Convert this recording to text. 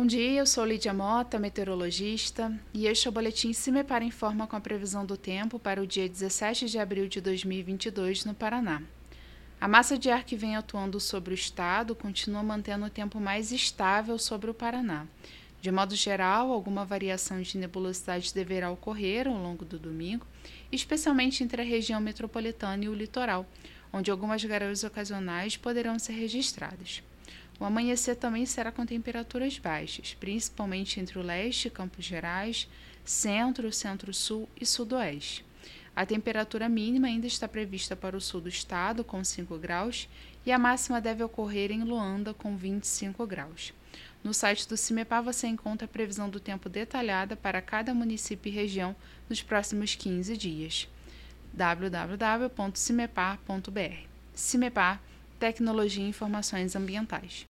Bom dia, eu sou Lídia Mota, meteorologista, e este é o Boletim Se Me Para Informa com a previsão do tempo para o dia 17 de abril de 2022 no Paraná. A massa de ar que vem atuando sobre o estado continua mantendo o tempo mais estável sobre o Paraná. De modo geral, alguma variação de nebulosidade deverá ocorrer ao longo do domingo, especialmente entre a região metropolitana e o litoral, onde algumas garoas ocasionais poderão ser registradas. O amanhecer também será com temperaturas baixas, principalmente entre o leste, Campos Gerais, centro, centro-sul e sudoeste. A temperatura mínima ainda está prevista para o sul do estado, com 5 graus, e a máxima deve ocorrer em Luanda, com 25 graus. No site do CIMEPAR você encontra a previsão do tempo detalhada para cada município e região nos próximos 15 dias. www.cimepar.br CIMEPAR Tecnologia e Informações Ambientais.